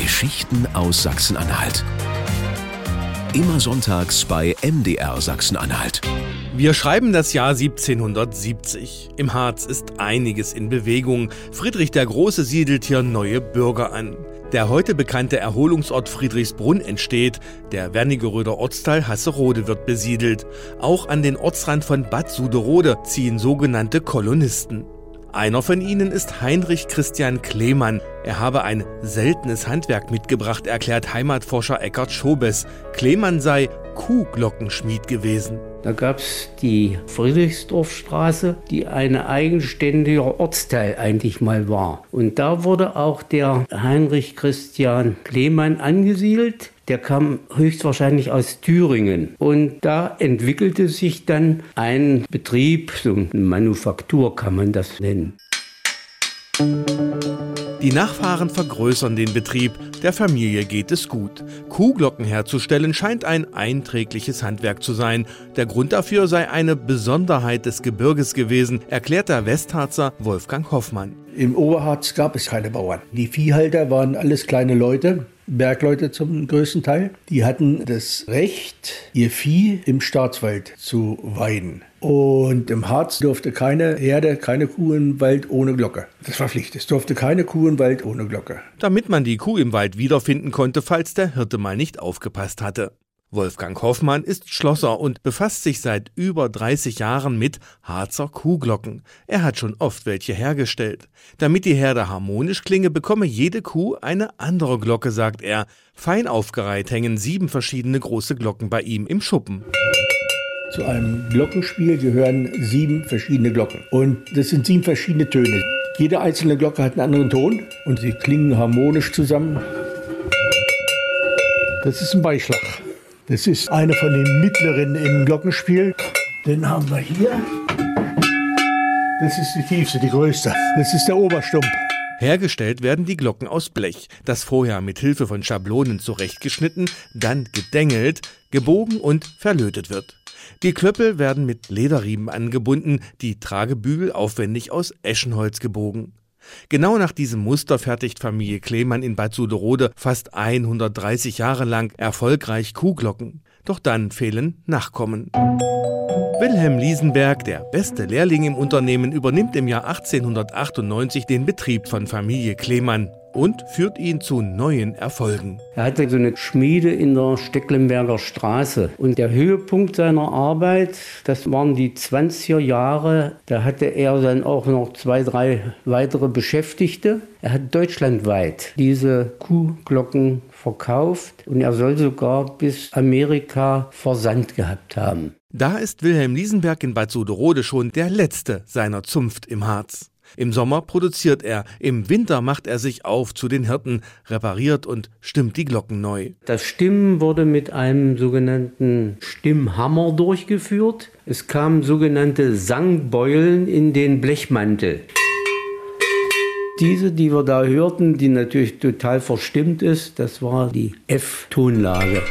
Geschichten aus Sachsen-Anhalt. Immer sonntags bei MDR Sachsen-Anhalt. Wir schreiben das Jahr 1770. Im Harz ist einiges in Bewegung. Friedrich der Große siedelt hier neue Bürger an. Der heute bekannte Erholungsort Friedrichsbrunn entsteht. Der Wernigeröder Ortsteil Hasserode wird besiedelt. Auch an den Ortsrand von Bad Suderode ziehen sogenannte Kolonisten. Einer von ihnen ist Heinrich Christian Klemann. Er habe ein seltenes Handwerk mitgebracht, erklärt Heimatforscher Eckhard Schobes. Klemann sei Kuhglockenschmied gewesen. Da gab es die Friedrichsdorfstraße, die ein eigenständiger Ortsteil eigentlich mal war. Und da wurde auch der Heinrich Christian Klemann angesiedelt. Der kam höchstwahrscheinlich aus Thüringen. Und da entwickelte sich dann ein Betrieb, so eine Manufaktur kann man das nennen. Die Nachfahren vergrößern den Betrieb, der Familie geht es gut. Kuhglocken herzustellen scheint ein einträgliches Handwerk zu sein. Der Grund dafür sei eine Besonderheit des Gebirges gewesen, erklärt der Westharzer Wolfgang Hoffmann. Im Oberharz gab es keine Bauern. Die Viehhalter waren alles kleine Leute, Bergleute zum größten Teil. Die hatten das Recht, ihr Vieh im Staatswald zu weiden. Und im Harz durfte keine Herde, keine Kuh im Wald ohne Glocke. Das war Pflicht. Es durfte keine Kuh im Wald ohne Glocke. Damit man die Kuh im Wald wiederfinden konnte, falls der Hirte mal nicht aufgepasst hatte. Wolfgang Hoffmann ist Schlosser und befasst sich seit über 30 Jahren mit Harzer Kuhglocken. Er hat schon oft welche hergestellt. Damit die Herde harmonisch klinge, bekomme jede Kuh eine andere Glocke, sagt er. Fein aufgereiht hängen sieben verschiedene große Glocken bei ihm im Schuppen. Zu einem Glockenspiel gehören sieben verschiedene Glocken. Und das sind sieben verschiedene Töne. Jede einzelne Glocke hat einen anderen Ton und sie klingen harmonisch zusammen. Das ist ein Beischlag. Das ist eine von den mittleren im Glockenspiel. Den haben wir hier. Das ist die tiefste, die größte. Das ist der Oberstumpf. Hergestellt werden die Glocken aus Blech, das vorher mit Hilfe von Schablonen zurechtgeschnitten, dann gedengelt, gebogen und verlötet wird. Die Klöppel werden mit Lederriemen angebunden, die Tragebügel aufwendig aus Eschenholz gebogen. Genau nach diesem Muster fertigt Familie Klemann in Bad Suderode fast 130 Jahre lang erfolgreich Kuhglocken. Doch dann fehlen Nachkommen. Wilhelm Liesenberg, der beste Lehrling im Unternehmen, übernimmt im Jahr 1898 den Betrieb von Familie Klemann und führt ihn zu neuen Erfolgen. Er hatte so eine Schmiede in der Stecklenberger Straße und der Höhepunkt seiner Arbeit, das waren die 20er Jahre, da hatte er dann auch noch zwei, drei weitere Beschäftigte. Er hat deutschlandweit diese Kuhglocken verkauft und er soll sogar bis Amerika Versand gehabt haben. Da ist Wilhelm Liesenberg in Bad Suderode schon der letzte seiner Zunft im Harz. Im Sommer produziert er, im Winter macht er sich auf zu den Hirten, repariert und stimmt die Glocken neu. Das Stimmen wurde mit einem sogenannten Stimmhammer durchgeführt. Es kamen sogenannte Sangbeulen in den Blechmantel. Diese, die wir da hörten, die natürlich total verstimmt ist, das war die F-Tonlage.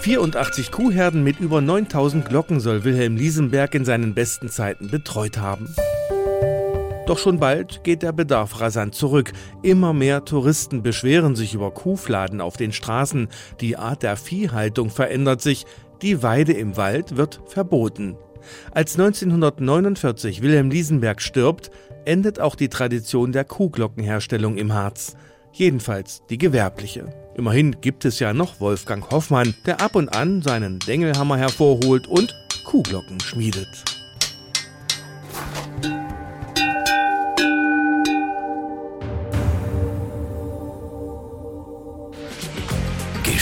84 Kuhherden mit über 9000 Glocken soll Wilhelm Liesenberg in seinen besten Zeiten betreut haben. Doch schon bald geht der Bedarf rasant zurück. Immer mehr Touristen beschweren sich über Kuhfladen auf den Straßen. Die Art der Viehhaltung verändert sich. Die Weide im Wald wird verboten. Als 1949 Wilhelm Liesenberg stirbt, endet auch die Tradition der Kuhglockenherstellung im Harz. Jedenfalls die gewerbliche. Immerhin gibt es ja noch Wolfgang Hoffmann, der ab und an seinen Dengelhammer hervorholt und Kuhglocken schmiedet.